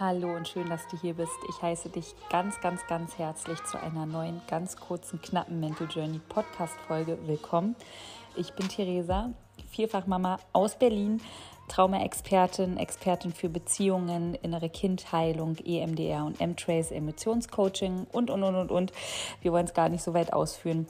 Hallo und schön, dass du hier bist. Ich heiße dich ganz, ganz, ganz herzlich zu einer neuen, ganz kurzen, knappen Mental Journey Podcast Folge. Willkommen. Ich bin Theresa, Vierfachmama aus Berlin, Trauma-Expertin, Expertin für Beziehungen, innere Kindheilung, EMDR und M-Trace, Emotionscoaching und, und, und, und, und. Wir wollen es gar nicht so weit ausführen.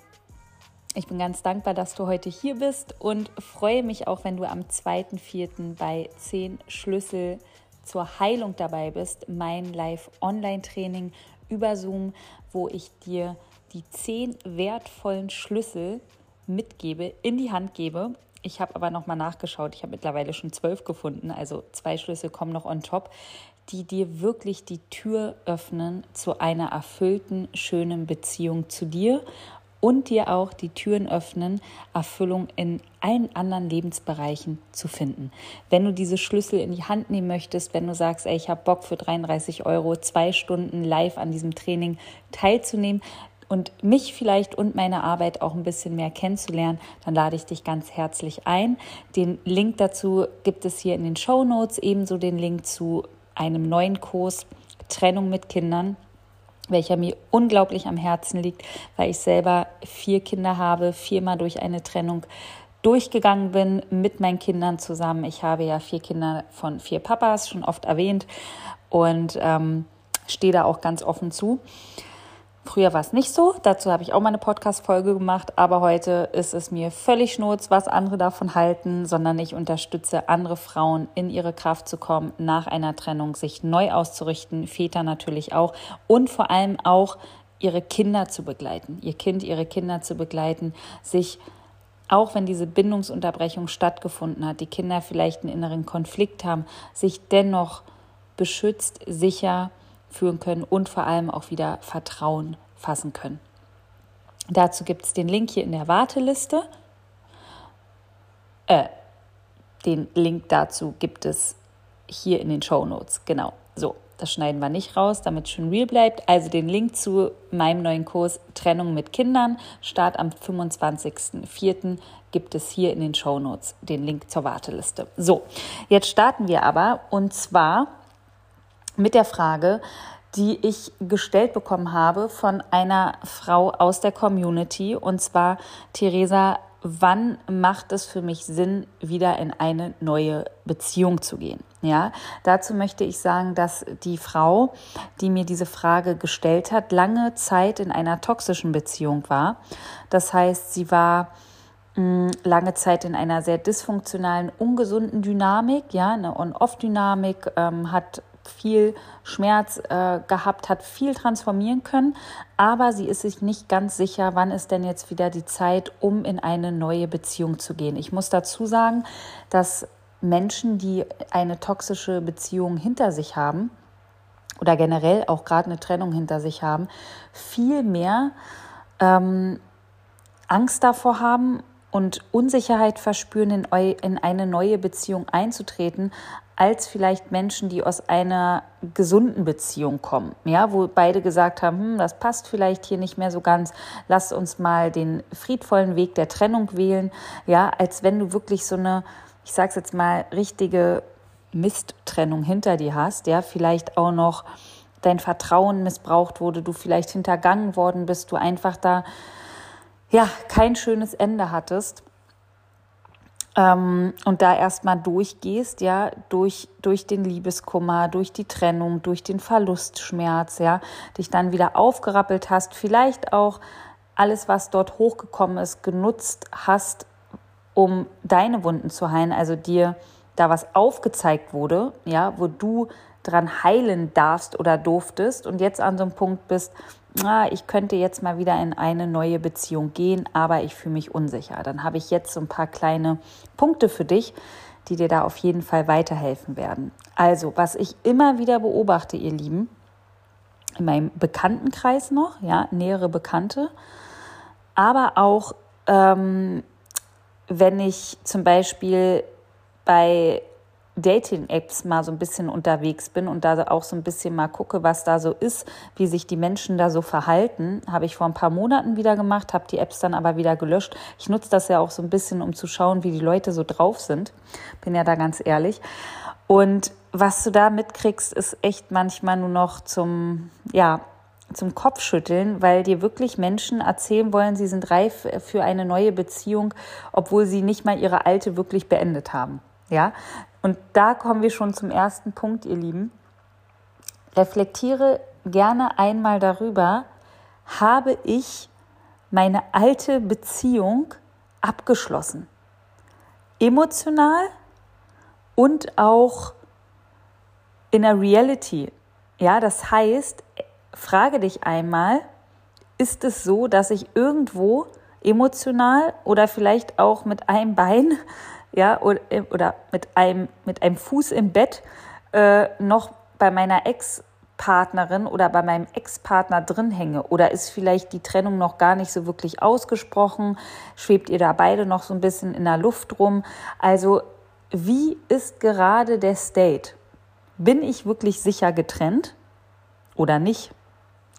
Ich bin ganz dankbar, dass du heute hier bist und freue mich auch, wenn du am 2.4. bei 10 Schlüssel zur Heilung dabei bist, mein Live-Online-Training über Zoom, wo ich dir die zehn wertvollen Schlüssel mitgebe, in die Hand gebe. Ich habe aber nochmal nachgeschaut. Ich habe mittlerweile schon zwölf gefunden. Also zwei Schlüssel kommen noch on top, die dir wirklich die Tür öffnen zu einer erfüllten, schönen Beziehung zu dir und dir auch die Türen öffnen, Erfüllung in allen anderen Lebensbereichen zu finden. Wenn du diese Schlüssel in die Hand nehmen möchtest, wenn du sagst, ey, ich habe Bock für 33 Euro zwei Stunden live an diesem Training teilzunehmen, und mich vielleicht und meine Arbeit auch ein bisschen mehr kennenzulernen, dann lade ich dich ganz herzlich ein. Den Link dazu gibt es hier in den Show Notes, ebenso den Link zu einem neuen Kurs Trennung mit Kindern welcher mir unglaublich am Herzen liegt, weil ich selber vier Kinder habe, viermal durch eine Trennung durchgegangen bin mit meinen Kindern zusammen. Ich habe ja vier Kinder von vier Papas, schon oft erwähnt, und ähm, stehe da auch ganz offen zu. Früher war es nicht so, dazu habe ich auch mal eine Podcast-Folge gemacht, aber heute ist es mir völlig schnurz, was andere davon halten, sondern ich unterstütze andere Frauen in ihre Kraft zu kommen, nach einer Trennung sich neu auszurichten, Väter natürlich auch und vor allem auch ihre Kinder zu begleiten, ihr Kind, ihre Kinder zu begleiten, sich auch wenn diese Bindungsunterbrechung stattgefunden hat, die Kinder vielleicht einen inneren Konflikt haben, sich dennoch beschützt, sicher, führen können und vor allem auch wieder Vertrauen fassen können. Dazu gibt es den Link hier in der Warteliste. Äh, den Link dazu gibt es hier in den Show Notes. Genau. So, das schneiden wir nicht raus, damit es schön real bleibt. Also den Link zu meinem neuen Kurs Trennung mit Kindern, Start am 25.04. gibt es hier in den Show Notes den Link zur Warteliste. So, jetzt starten wir aber und zwar mit der Frage, die ich gestellt bekommen habe von einer Frau aus der Community. Und zwar, Theresa, wann macht es für mich Sinn, wieder in eine neue Beziehung zu gehen? Ja, dazu möchte ich sagen, dass die Frau, die mir diese Frage gestellt hat, lange Zeit in einer toxischen Beziehung war. Das heißt, sie war mm, lange Zeit in einer sehr dysfunktionalen, ungesunden Dynamik, ja, eine On-Off-Dynamik, ähm, hat viel Schmerz äh, gehabt, hat viel transformieren können, aber sie ist sich nicht ganz sicher, wann ist denn jetzt wieder die Zeit, um in eine neue Beziehung zu gehen. Ich muss dazu sagen, dass Menschen, die eine toxische Beziehung hinter sich haben oder generell auch gerade eine Trennung hinter sich haben, viel mehr ähm, Angst davor haben und Unsicherheit verspüren, in, in eine neue Beziehung einzutreten, als vielleicht Menschen, die aus einer gesunden Beziehung kommen, ja, wo beide gesagt haben, hm, das passt vielleicht hier nicht mehr so ganz, lass uns mal den friedvollen Weg der Trennung wählen, ja, als wenn du wirklich so eine, ich sag's jetzt mal, richtige Misttrennung hinter dir hast, ja, vielleicht auch noch dein Vertrauen missbraucht wurde, du vielleicht hintergangen worden bist, du einfach da ja kein schönes Ende hattest ähm, und da erstmal durchgehst, ja, durch, durch den Liebeskummer, durch die Trennung, durch den Verlustschmerz, ja, dich dann wieder aufgerappelt hast, vielleicht auch alles, was dort hochgekommen ist, genutzt hast, um deine Wunden zu heilen, also dir da was aufgezeigt wurde, ja, wo du dran heilen darfst oder durftest und jetzt an so einem Punkt bist, ah, ich könnte jetzt mal wieder in eine neue Beziehung gehen, aber ich fühle mich unsicher. Dann habe ich jetzt so ein paar kleine Punkte für dich, die dir da auf jeden Fall weiterhelfen werden. Also, was ich immer wieder beobachte, ihr Lieben, in meinem Bekanntenkreis noch, ja, nähere Bekannte, aber auch ähm, wenn ich zum Beispiel bei Dating-Apps mal so ein bisschen unterwegs bin und da auch so ein bisschen mal gucke, was da so ist, wie sich die Menschen da so verhalten, habe ich vor ein paar Monaten wieder gemacht, habe die Apps dann aber wieder gelöscht. Ich nutze das ja auch so ein bisschen, um zu schauen, wie die Leute so drauf sind. Bin ja da ganz ehrlich. Und was du da mitkriegst, ist echt manchmal nur noch zum, ja, zum Kopfschütteln, weil dir wirklich Menschen erzählen wollen, sie sind reif für eine neue Beziehung, obwohl sie nicht mal ihre alte wirklich beendet haben. Ja? Und da kommen wir schon zum ersten Punkt, ihr Lieben. Reflektiere gerne einmal darüber, habe ich meine alte Beziehung abgeschlossen? Emotional und auch in der Reality. Ja, das heißt, frage dich einmal, ist es so, dass ich irgendwo emotional oder vielleicht auch mit einem Bein, ja, oder, oder mit einem, mit einem Fuß im Bett äh, noch bei meiner Ex-Partnerin oder bei meinem Ex-Partner drin hänge? Oder ist vielleicht die Trennung noch gar nicht so wirklich ausgesprochen? Schwebt ihr da beide noch so ein bisschen in der Luft rum? Also, wie ist gerade der State? Bin ich wirklich sicher getrennt oder nicht?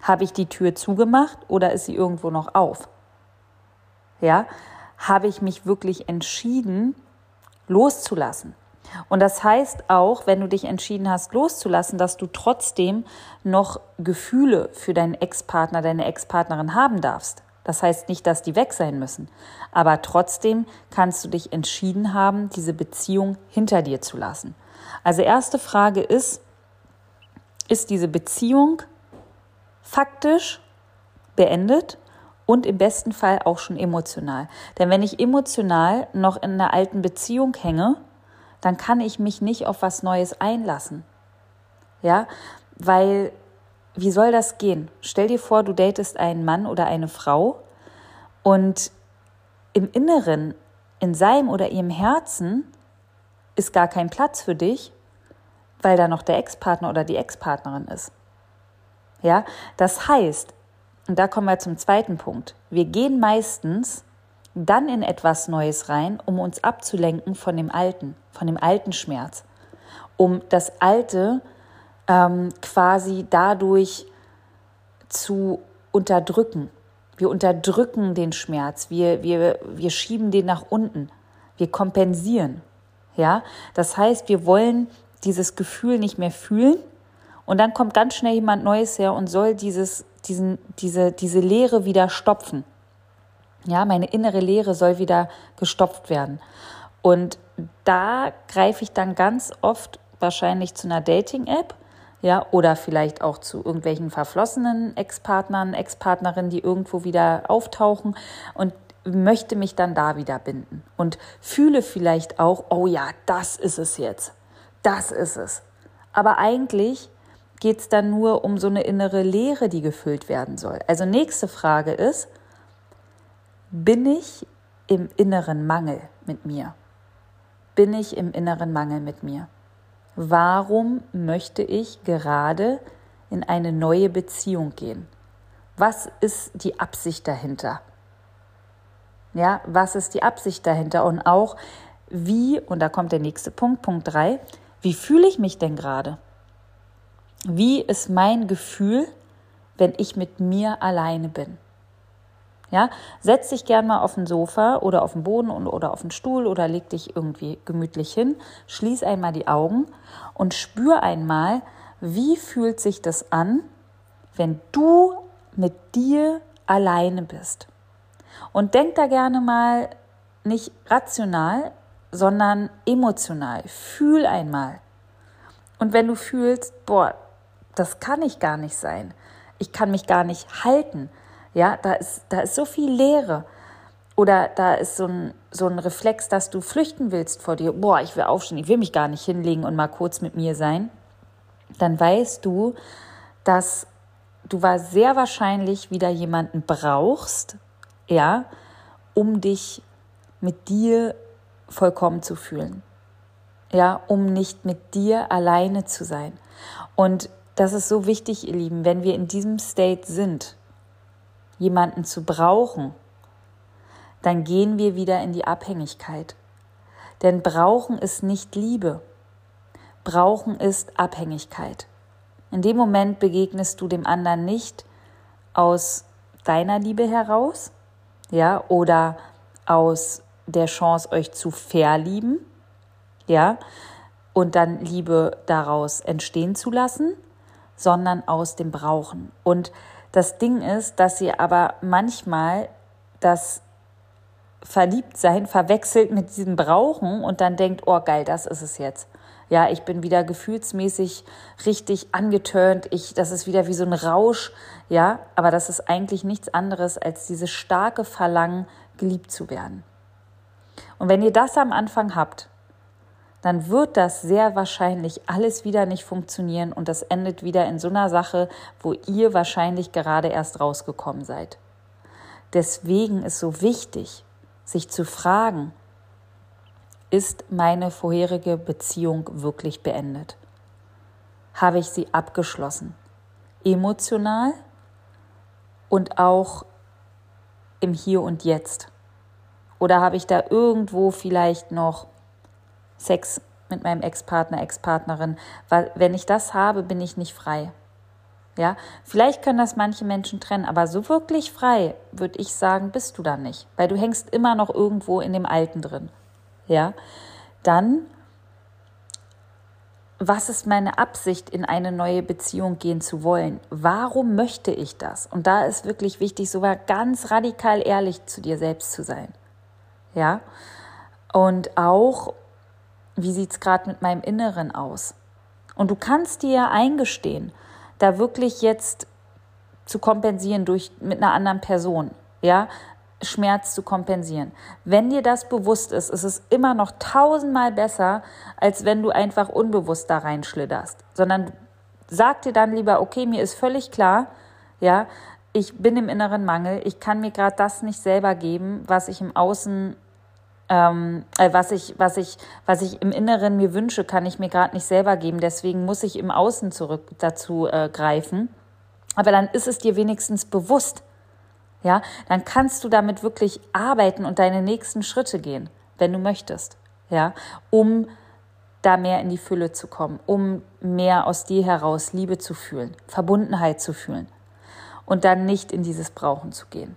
Habe ich die Tür zugemacht oder ist sie irgendwo noch auf? Ja, habe ich mich wirklich entschieden, loszulassen? Und das heißt auch, wenn du dich entschieden hast, loszulassen, dass du trotzdem noch Gefühle für deinen Ex-Partner, deine Ex-Partnerin haben darfst. Das heißt nicht, dass die weg sein müssen. Aber trotzdem kannst du dich entschieden haben, diese Beziehung hinter dir zu lassen. Also erste Frage ist, ist diese Beziehung faktisch beendet und im besten Fall auch schon emotional? Denn wenn ich emotional noch in einer alten Beziehung hänge, dann kann ich mich nicht auf was Neues einlassen. Ja, weil wie soll das gehen? Stell dir vor, du datest einen Mann oder eine Frau und im Inneren, in seinem oder ihrem Herzen ist gar kein Platz für dich, weil da noch der Ex-Partner oder die Ex-Partnerin ist. Ja, das heißt, und da kommen wir zum zweiten Punkt. Wir gehen meistens dann in etwas Neues rein, um uns abzulenken von dem Alten, von dem alten Schmerz, um das Alte ähm, quasi dadurch zu unterdrücken. Wir unterdrücken den Schmerz, wir, wir, wir schieben den nach unten, wir kompensieren. Ja, das heißt, wir wollen dieses Gefühl nicht mehr fühlen und dann kommt ganz schnell jemand Neues her und soll dieses, diesen, diese, diese Leere wieder stopfen. Ja, meine innere Leere soll wieder gestopft werden. Und da greife ich dann ganz oft wahrscheinlich zu einer Dating-App, ja, oder vielleicht auch zu irgendwelchen verflossenen Ex-Partnern, Ex-Partnerinnen, die irgendwo wieder auftauchen und möchte mich dann da wieder binden und fühle vielleicht auch, oh ja, das ist es jetzt. Das ist es. Aber eigentlich geht es dann nur um so eine innere Leere, die gefüllt werden soll. Also nächste Frage ist, bin ich im inneren Mangel mit mir? Bin ich im inneren Mangel mit mir? Warum möchte ich gerade in eine neue Beziehung gehen? Was ist die Absicht dahinter? Ja, was ist die Absicht dahinter? Und auch wie, und da kommt der nächste Punkt, Punkt 3, wie fühle ich mich denn gerade? Wie ist mein Gefühl, wenn ich mit mir alleine bin? Ja, setz dich gern mal auf den Sofa oder auf den Boden oder auf den Stuhl oder leg dich irgendwie gemütlich hin, schließ einmal die Augen und spür einmal, wie fühlt sich das an, wenn du mit dir alleine bist. Und denk da gerne mal nicht rational, sondern emotional. Fühl einmal. Und wenn du fühlst, boah, das kann ich gar nicht sein. Ich kann mich gar nicht halten. Ja, da ist, da ist so viel Leere. Oder da ist so ein, so ein Reflex, dass du flüchten willst vor dir. Boah, ich will aufstehen, ich will mich gar nicht hinlegen und mal kurz mit mir sein. Dann weißt du, dass du war sehr wahrscheinlich wieder jemanden brauchst, ja, um dich mit dir vollkommen zu fühlen. Ja, um nicht mit dir alleine zu sein. Und das ist so wichtig, ihr Lieben, wenn wir in diesem State sind, jemanden zu brauchen, dann gehen wir wieder in die Abhängigkeit. Denn brauchen ist nicht Liebe. Brauchen ist Abhängigkeit. In dem Moment begegnest du dem anderen nicht aus deiner Liebe heraus, ja, oder aus der Chance, euch zu verlieben, ja, und dann Liebe daraus entstehen zu lassen, sondern aus dem Brauchen. Und das Ding ist, dass sie aber manchmal das Verliebtsein verwechselt mit diesem Brauchen und dann denkt, oh geil, das ist es jetzt. Ja, ich bin wieder gefühlsmäßig richtig angeturnt. Ich, das ist wieder wie so ein Rausch. Ja, aber das ist eigentlich nichts anderes als dieses starke Verlangen, geliebt zu werden. Und wenn ihr das am Anfang habt, dann wird das sehr wahrscheinlich alles wieder nicht funktionieren und das endet wieder in so einer Sache, wo ihr wahrscheinlich gerade erst rausgekommen seid. Deswegen ist so wichtig, sich zu fragen, ist meine vorherige Beziehung wirklich beendet? Habe ich sie abgeschlossen? Emotional und auch im Hier und Jetzt? Oder habe ich da irgendwo vielleicht noch Sex mit meinem Ex-Partner, Ex-Partnerin? Weil wenn ich das habe, bin ich nicht frei. Ja, vielleicht können das manche Menschen trennen, aber so wirklich frei, würde ich sagen, bist du dann nicht, weil du hängst immer noch irgendwo in dem Alten drin. Ja, dann, was ist meine Absicht, in eine neue Beziehung gehen zu wollen? Warum möchte ich das? Und da ist wirklich wichtig, sogar ganz radikal ehrlich zu dir selbst zu sein. Ja, und auch, wie sieht es gerade mit meinem Inneren aus? Und du kannst dir ja eingestehen, da wirklich jetzt zu kompensieren durch mit einer anderen Person, ja, Schmerz zu kompensieren. Wenn dir das bewusst ist, ist es immer noch tausendmal besser, als wenn du einfach unbewusst da reinschlitterst, sondern sag dir dann lieber, okay, mir ist völlig klar, ja, ich bin im inneren Mangel, ich kann mir gerade das nicht selber geben, was ich im Außen ähm, äh, was ich, was ich, was ich im Inneren mir wünsche, kann ich mir gerade nicht selber geben. Deswegen muss ich im Außen zurück dazu äh, greifen. Aber dann ist es dir wenigstens bewusst. Ja, dann kannst du damit wirklich arbeiten und deine nächsten Schritte gehen, wenn du möchtest. Ja, um da mehr in die Fülle zu kommen, um mehr aus dir heraus Liebe zu fühlen, Verbundenheit zu fühlen und dann nicht in dieses Brauchen zu gehen.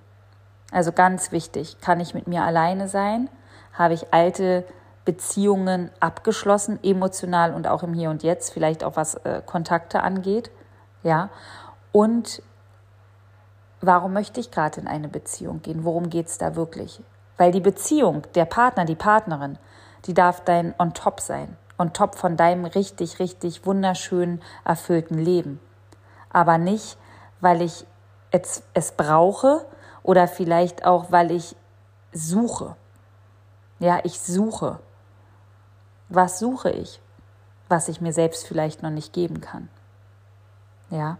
Also ganz wichtig, kann ich mit mir alleine sein? Habe ich alte Beziehungen abgeschlossen, emotional und auch im Hier und Jetzt, vielleicht auch was äh, Kontakte angeht. Ja. Und warum möchte ich gerade in eine Beziehung gehen? Worum geht es da wirklich? Weil die Beziehung, der Partner, die Partnerin, die darf dein On top sein. On top von deinem richtig, richtig wunderschönen, erfüllten Leben. Aber nicht, weil ich es, es brauche oder vielleicht auch, weil ich suche. Ja, ich suche. Was suche ich? Was ich mir selbst vielleicht noch nicht geben kann. Ja,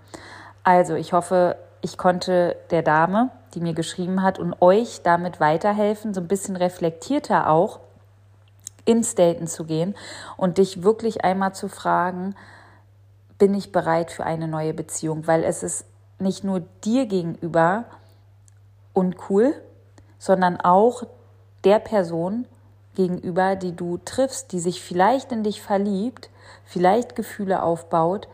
also ich hoffe, ich konnte der Dame, die mir geschrieben hat, und euch damit weiterhelfen, so ein bisschen reflektierter auch ins Daten zu gehen und dich wirklich einmal zu fragen, bin ich bereit für eine neue Beziehung? Weil es ist nicht nur dir gegenüber uncool, sondern auch der Person gegenüber, die du triffst, die sich vielleicht in dich verliebt, vielleicht Gefühle aufbaut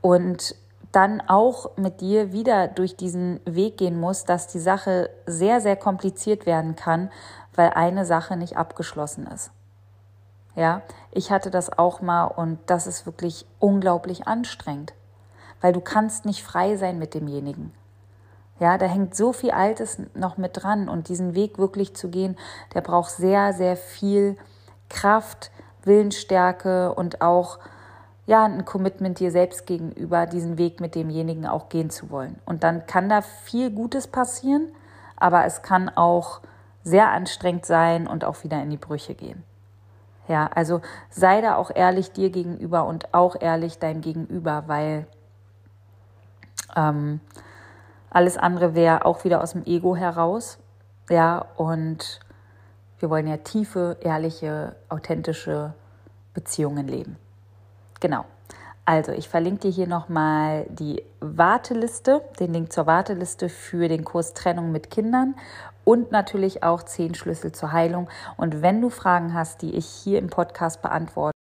und dann auch mit dir wieder durch diesen Weg gehen muss, dass die Sache sehr, sehr kompliziert werden kann, weil eine Sache nicht abgeschlossen ist. Ja, ich hatte das auch mal und das ist wirklich unglaublich anstrengend, weil du kannst nicht frei sein mit demjenigen. Ja, da hängt so viel Altes noch mit dran und diesen Weg wirklich zu gehen, der braucht sehr, sehr viel Kraft, Willensstärke und auch ja, ein Commitment dir selbst gegenüber, diesen Weg mit demjenigen auch gehen zu wollen. Und dann kann da viel Gutes passieren, aber es kann auch sehr anstrengend sein und auch wieder in die Brüche gehen. Ja, also sei da auch ehrlich dir gegenüber und auch ehrlich dein Gegenüber, weil ähm, alles andere wäre auch wieder aus dem Ego heraus. Ja, und wir wollen ja tiefe, ehrliche, authentische Beziehungen leben. Genau. Also, ich verlinke dir hier nochmal die Warteliste, den Link zur Warteliste für den Kurs Trennung mit Kindern und natürlich auch zehn Schlüssel zur Heilung. Und wenn du Fragen hast, die ich hier im Podcast beantworte,